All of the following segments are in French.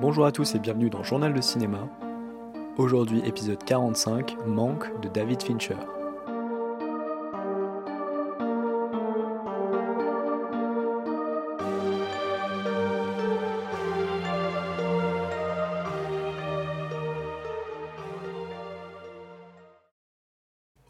Bonjour à tous et bienvenue dans Journal de cinéma. Aujourd'hui épisode 45, Manque de David Fincher.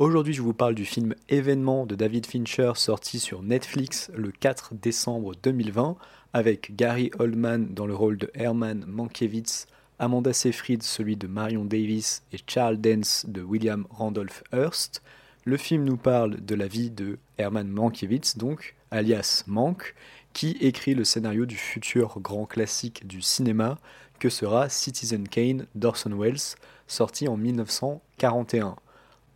Aujourd'hui, je vous parle du film Événement de David Fincher sorti sur Netflix le 4 décembre 2020 avec Gary Oldman dans le rôle de Herman Mankiewicz, Amanda Seyfried celui de Marion Davis et Charles Dance de William Randolph Hearst. Le film nous parle de la vie de Herman Mankiewicz, donc, alias Mank, qui écrit le scénario du futur grand classique du cinéma que sera Citizen Kane d'Orson Welles, sorti en 1941.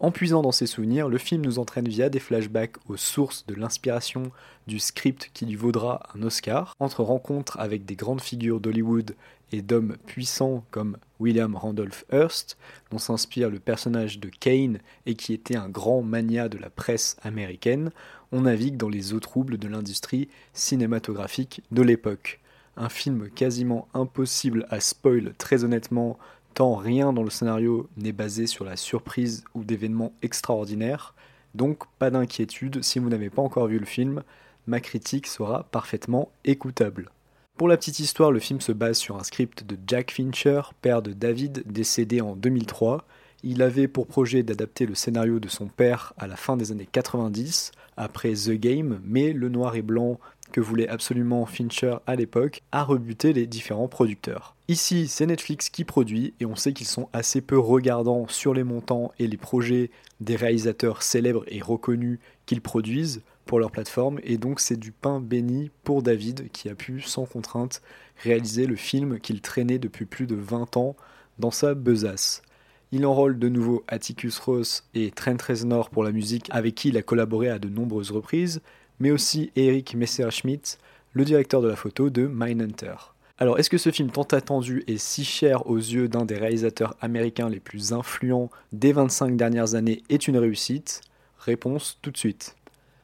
En puisant dans ses souvenirs, le film nous entraîne via des flashbacks aux sources de l'inspiration du script qui lui vaudra un Oscar, entre rencontres avec des grandes figures d'Hollywood et d'hommes puissants comme William Randolph Hearst, dont s'inspire le personnage de Kane et qui était un grand mania de la presse américaine, on navigue dans les eaux troubles de l'industrie cinématographique de l'époque. Un film quasiment impossible à spoil très honnêtement rien dans le scénario n'est basé sur la surprise ou d'événements extraordinaires, donc pas d'inquiétude si vous n'avez pas encore vu le film, ma critique sera parfaitement écoutable. Pour la petite histoire, le film se base sur un script de Jack Fincher, père de David, décédé en 2003. Il avait pour projet d'adapter le scénario de son père à la fin des années 90, après The Game, mais le noir et blanc que voulait absolument Fincher à l'époque, a rebuté les différents producteurs. Ici, c'est Netflix qui produit et on sait qu'ils sont assez peu regardants sur les montants et les projets des réalisateurs célèbres et reconnus qu'ils produisent pour leur plateforme et donc c'est du pain béni pour David qui a pu sans contrainte réaliser le film qu'il traînait depuis plus de 20 ans dans sa besace. Il enrôle de nouveau Atticus Ross et Trent Reznor pour la musique avec qui il a collaboré à de nombreuses reprises, mais aussi Eric Messerschmidt, le directeur de la photo de Mindhunter. Alors, est-ce que ce film tant attendu est si cher aux yeux d'un des réalisateurs américains les plus influents des 25 dernières années est une réussite? Réponse tout de suite.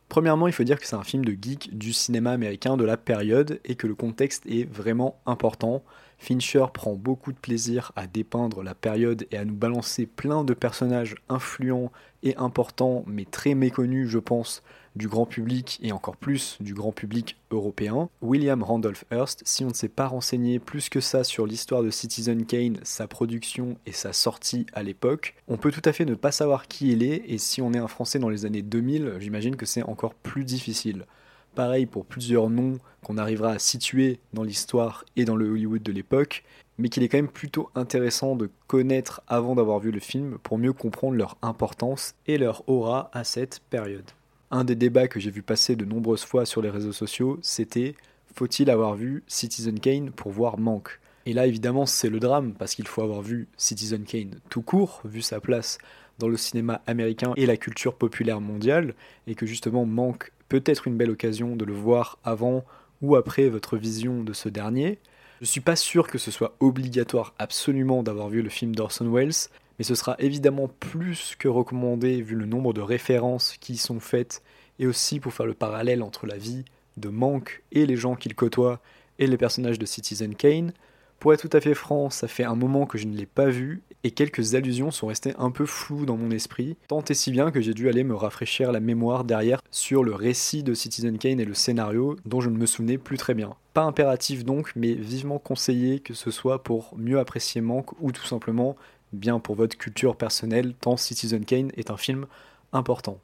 Premièrement, il faut dire que c'est un film de geek du cinéma américain de la période et que le contexte est vraiment important. Fincher prend beaucoup de plaisir à dépeindre la période et à nous balancer plein de personnages influents et importants, mais très méconnus, je pense, du grand public et encore plus du grand public européen. William Randolph Hearst, si on ne s'est pas renseigné plus que ça sur l'histoire de Citizen Kane, sa production et sa sortie à l'époque, on peut tout à fait ne pas savoir qui il est et si on est un Français dans les années 2000, j'imagine que c'est encore plus difficile. Pareil pour plusieurs noms qu'on arrivera à situer dans l'histoire et dans le Hollywood de l'époque, mais qu'il est quand même plutôt intéressant de connaître avant d'avoir vu le film pour mieux comprendre leur importance et leur aura à cette période. Un des débats que j'ai vu passer de nombreuses fois sur les réseaux sociaux, c'était faut-il avoir vu Citizen Kane pour voir Manque Et là, évidemment, c'est le drame, parce qu'il faut avoir vu Citizen Kane tout court, vu sa place dans le cinéma américain et la culture populaire mondiale, et que justement Manque peut être une belle occasion de le voir avant ou après votre vision de ce dernier. Je suis pas sûr que ce soit obligatoire absolument d'avoir vu le film d'Orson Welles, mais ce sera évidemment plus que recommandé vu le nombre de références qui y sont faites et aussi pour faire le parallèle entre la vie de Mank et les gens qu'il côtoie et les personnages de Citizen Kane. Pour être tout à fait franc, ça fait un moment que je ne l'ai pas vu et quelques allusions sont restées un peu floues dans mon esprit, tant et si bien que j'ai dû aller me rafraîchir la mémoire derrière sur le récit de Citizen Kane et le scénario dont je ne me souvenais plus très bien. Pas impératif donc, mais vivement conseillé que ce soit pour mieux apprécier Mank ou tout simplement bien pour votre culture personnelle, tant Citizen Kane est un film important.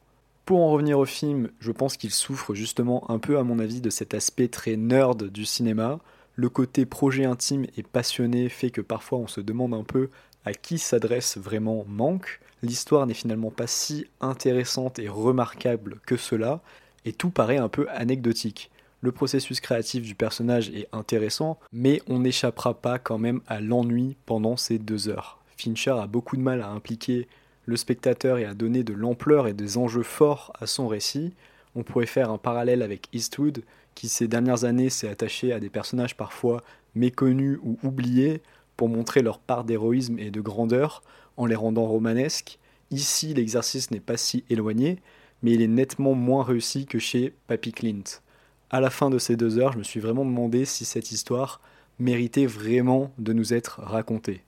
Pour en revenir au film, je pense qu'il souffre justement un peu à mon avis de cet aspect très nerd du cinéma. Le côté projet intime et passionné fait que parfois on se demande un peu à qui s'adresse vraiment Manque. L'histoire n'est finalement pas si intéressante et remarquable que cela, et tout paraît un peu anecdotique. Le processus créatif du personnage est intéressant, mais on n'échappera pas quand même à l'ennui pendant ces deux heures. Fincher a beaucoup de mal à impliquer le spectateur et à donner de l'ampleur et des enjeux forts à son récit. On pourrait faire un parallèle avec Eastwood, qui ces dernières années s'est attaché à des personnages parfois méconnus ou oubliés pour montrer leur part d'héroïsme et de grandeur en les rendant romanesques. Ici, l'exercice n'est pas si éloigné, mais il est nettement moins réussi que chez Papy Clint. À la fin de ces deux heures, je me suis vraiment demandé si cette histoire méritait vraiment de nous être raconté.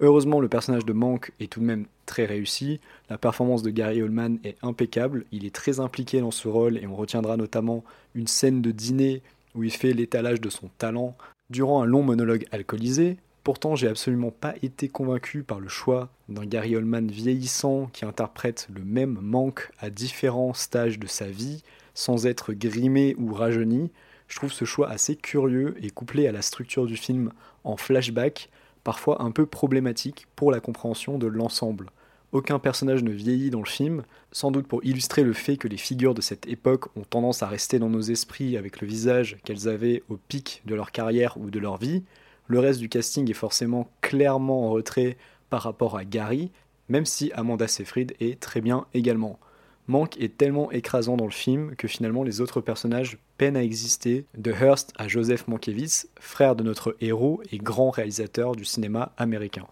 Heureusement, le personnage de Mank est tout de même très réussi. La performance de Gary Oldman est impeccable. Il est très impliqué dans ce rôle et on retiendra notamment une scène de dîner où il fait l'étalage de son talent durant un long monologue alcoolisé. Pourtant, j'ai absolument pas été convaincu par le choix d'un Gary Oldman vieillissant qui interprète le même manque à différents stages de sa vie sans être grimé ou rajeuni. Je trouve ce choix assez curieux et couplé à la structure du film en flashback parfois un peu problématique pour la compréhension de l'ensemble. Aucun personnage ne vieillit dans le film, sans doute pour illustrer le fait que les figures de cette époque ont tendance à rester dans nos esprits avec le visage qu'elles avaient au pic de leur carrière ou de leur vie. Le reste du casting est forcément clairement en retrait par rapport à Gary, même si Amanda Seyfried est très bien également. Manque est tellement écrasant dans le film que finalement les autres personnages peinent à exister, de Hearst à Joseph Mankiewicz, frère de notre héros et grand réalisateur du cinéma américain.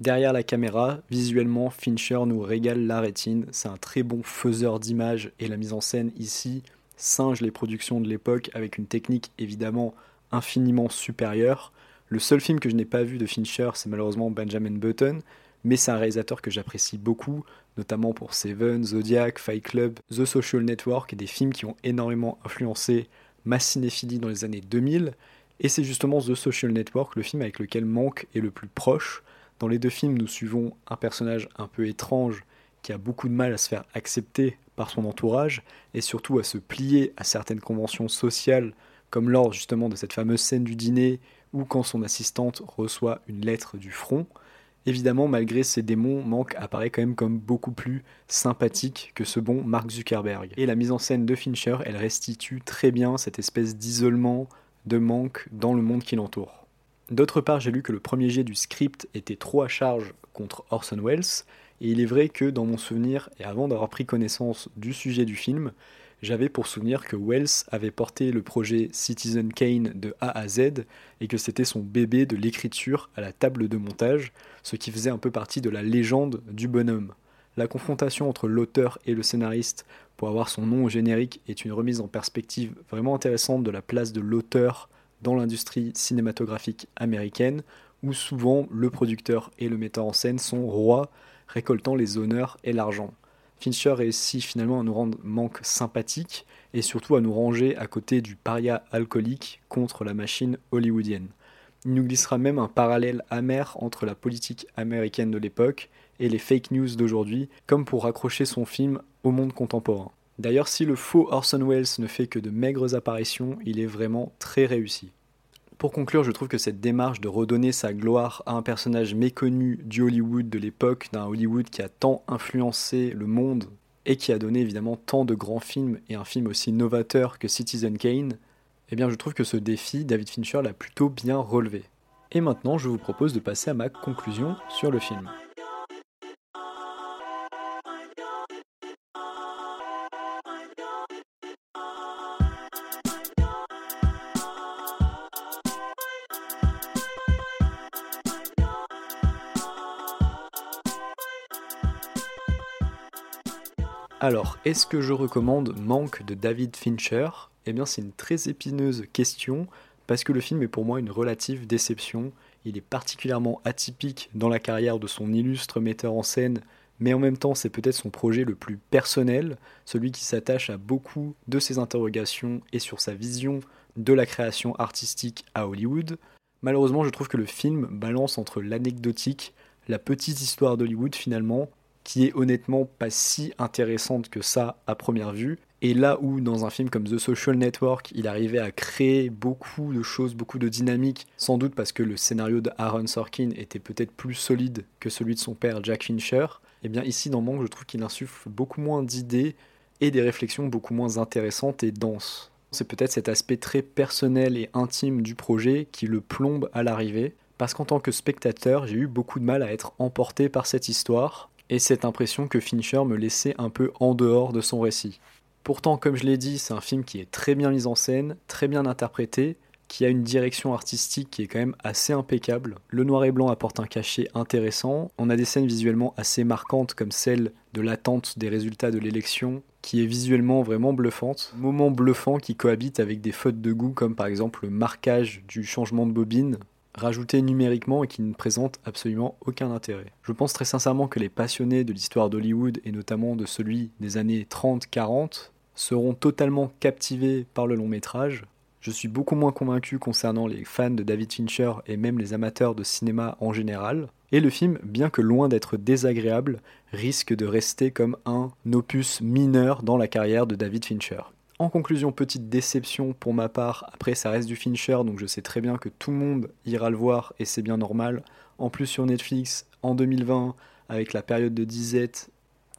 Derrière la caméra, visuellement, Fincher nous régale la rétine, c'est un très bon faiseur d'images et la mise en scène ici singe les productions de l'époque avec une technique évidemment infiniment supérieure. Le seul film que je n'ai pas vu de Fincher, c'est malheureusement Benjamin Button, mais c'est un réalisateur que j'apprécie beaucoup, notamment pour Seven, Zodiac, Fight Club, The Social Network, et des films qui ont énormément influencé ma cinéphilie dans les années 2000. Et c'est justement The Social Network, le film avec lequel Manque est le plus proche. Dans les deux films, nous suivons un personnage un peu étrange qui a beaucoup de mal à se faire accepter par son entourage et surtout à se plier à certaines conventions sociales, comme lors justement de cette fameuse scène du dîner ou quand son assistante reçoit une lettre du front. Évidemment, malgré ses démons, Mank apparaît quand même comme beaucoup plus sympathique que ce bon Mark Zuckerberg. Et la mise en scène de Fincher, elle restitue très bien cette espèce d'isolement de Mank dans le monde qui l'entoure. D'autre part, j'ai lu que le premier jet du script était trop à charge contre Orson Welles, et il est vrai que dans mon souvenir, et avant d'avoir pris connaissance du sujet du film, j'avais pour souvenir que Wells avait porté le projet Citizen Kane de A à Z et que c'était son bébé de l'écriture à la table de montage, ce qui faisait un peu partie de la légende du bonhomme. La confrontation entre l'auteur et le scénariste pour avoir son nom au générique est une remise en perspective vraiment intéressante de la place de l'auteur dans l'industrie cinématographique américaine, où souvent le producteur et le metteur en scène sont rois, récoltant les honneurs et l'argent. Fincher réussit finalement à nous rendre manque sympathique et surtout à nous ranger à côté du paria alcoolique contre la machine hollywoodienne. Il nous glissera même un parallèle amer entre la politique américaine de l'époque et les fake news d'aujourd'hui, comme pour raccrocher son film au monde contemporain. D'ailleurs, si le faux Orson Welles ne fait que de maigres apparitions, il est vraiment très réussi. Pour conclure, je trouve que cette démarche de redonner sa gloire à un personnage méconnu du Hollywood de l'époque, d'un Hollywood qui a tant influencé le monde et qui a donné évidemment tant de grands films et un film aussi novateur que Citizen Kane, eh bien je trouve que ce défi, David Fincher l'a plutôt bien relevé. Et maintenant, je vous propose de passer à ma conclusion sur le film. Alors, est-ce que je recommande Manque de David Fincher? Eh bien, c'est une très épineuse question parce que le film est pour moi une relative déception. Il est particulièrement atypique dans la carrière de son illustre metteur en scène, mais en même temps, c'est peut-être son projet le plus personnel, celui qui s'attache à beaucoup de ses interrogations et sur sa vision de la création artistique à Hollywood. Malheureusement, je trouve que le film balance entre l'anecdotique, la petite histoire d'Hollywood finalement, qui est honnêtement pas si intéressante que ça à première vue. Et là où dans un film comme The Social Network, il arrivait à créer beaucoup de choses, beaucoup de dynamique, sans doute parce que le scénario de Aaron Sorkin était peut-être plus solide que celui de son père Jack Fincher, et eh bien ici dans Manque, je trouve qu'il insuffle beaucoup moins d'idées et des réflexions beaucoup moins intéressantes et denses. C'est peut-être cet aspect très personnel et intime du projet qui le plombe à l'arrivée, parce qu'en tant que spectateur, j'ai eu beaucoup de mal à être emporté par cette histoire, et cette impression que Fincher me laissait un peu en dehors de son récit. Pourtant, comme je l'ai dit, c'est un film qui est très bien mis en scène, très bien interprété, qui a une direction artistique qui est quand même assez impeccable. Le noir et blanc apporte un cachet intéressant. On a des scènes visuellement assez marquantes comme celle de l'attente des résultats de l'élection, qui est visuellement vraiment bluffante. Moment bluffant qui cohabite avec des fautes de goût comme par exemple le marquage du changement de bobine, rajouté numériquement et qui ne présente absolument aucun intérêt. Je pense très sincèrement que les passionnés de l'histoire d'Hollywood et notamment de celui des années 30-40 seront totalement captivés par le long métrage. Je suis beaucoup moins convaincu concernant les fans de David Fincher et même les amateurs de cinéma en général. Et le film, bien que loin d'être désagréable, risque de rester comme un opus mineur dans la carrière de David Fincher. En conclusion, petite déception pour ma part. Après, ça reste du Fincher, donc je sais très bien que tout le monde ira le voir et c'est bien normal. En plus, sur Netflix, en 2020, avec la période de disette,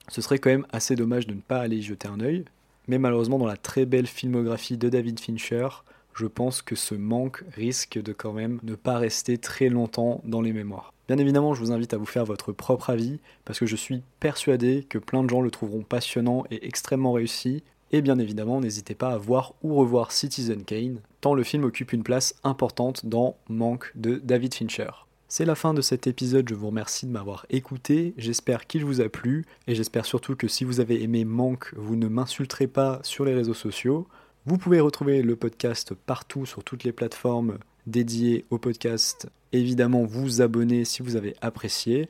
ce serait quand même assez dommage de ne pas aller y jeter un œil. Mais malheureusement, dans la très belle filmographie de David Fincher, je pense que ce manque risque de quand même ne pas rester très longtemps dans les mémoires. Bien évidemment, je vous invite à vous faire votre propre avis, parce que je suis persuadé que plein de gens le trouveront passionnant et extrêmement réussi, et bien évidemment, n'hésitez pas à voir ou revoir Citizen Kane, tant le film occupe une place importante dans Manque de David Fincher. C'est la fin de cet épisode, je vous remercie de m'avoir écouté, j'espère qu'il vous a plu, et j'espère surtout que si vous avez aimé Manque, vous ne m'insulterez pas sur les réseaux sociaux. Vous pouvez retrouver le podcast partout sur toutes les plateformes dédiées au podcast. Évidemment, vous abonner si vous avez apprécié.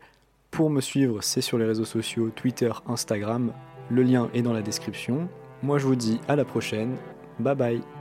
Pour me suivre, c'est sur les réseaux sociaux Twitter, Instagram. Le lien est dans la description. Moi je vous dis à la prochaine. Bye bye